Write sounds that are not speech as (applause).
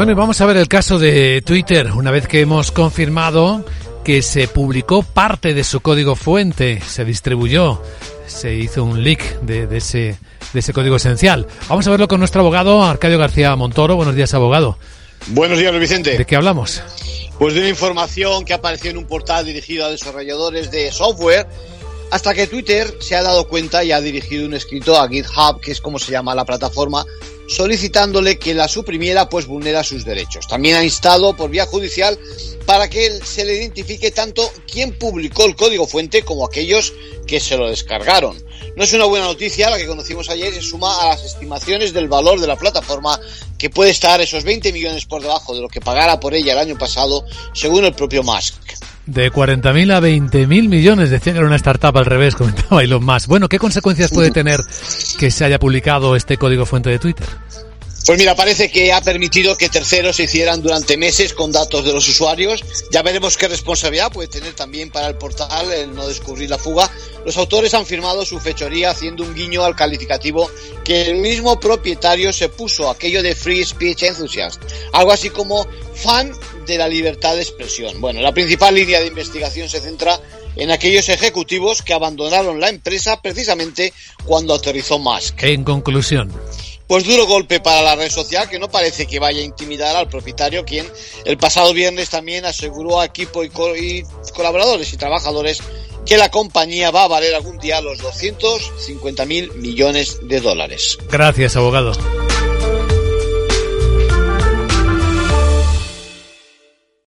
Bueno, y vamos a ver el caso de Twitter, una vez que hemos confirmado que se publicó parte de su código fuente, se distribuyó, se hizo un leak de, de ese, de ese código esencial. Vamos a verlo con nuestro abogado, Arcadio García Montoro. Buenos días, abogado. Buenos días, Luis Vicente. ¿De qué hablamos? Pues de una información que apareció en un portal dirigido a desarrolladores de software, hasta que Twitter se ha dado cuenta y ha dirigido un escrito a GitHub, que es como se llama la plataforma, solicitándole que la suprimiera pues vulnera sus derechos. También ha instado por vía judicial para que se le identifique tanto quién publicó el código fuente como aquellos que se lo descargaron. No es una buena noticia la que conocimos ayer, se suma a las estimaciones del valor de la plataforma que puede estar esos 20 millones por debajo de lo que pagara por ella el año pasado, según el propio Musk. De 40.000 a 20.000 millones, decía que era una startup al revés, (laughs) comentaba Elon Musk. Bueno, ¿qué consecuencias puede tener que se haya publicado este código fuente de Twitter? Pues mira, parece que ha permitido que terceros se hicieran durante meses con datos de los usuarios. Ya veremos qué responsabilidad puede tener también para el portal el no descubrir la fuga. Los autores han firmado su fechoría haciendo un guiño al calificativo que el mismo propietario se puso, aquello de Free Speech Enthusiast. Algo así como fan de la libertad de expresión. Bueno, la principal línea de investigación se centra en aquellos ejecutivos que abandonaron la empresa precisamente cuando aterrizó Musk. En conclusión. Pues duro golpe para la red social que no parece que vaya a intimidar al propietario, quien el pasado viernes también aseguró a equipo y, co y colaboradores y trabajadores que la compañía va a valer algún día los 250 mil millones de dólares. Gracias, abogado.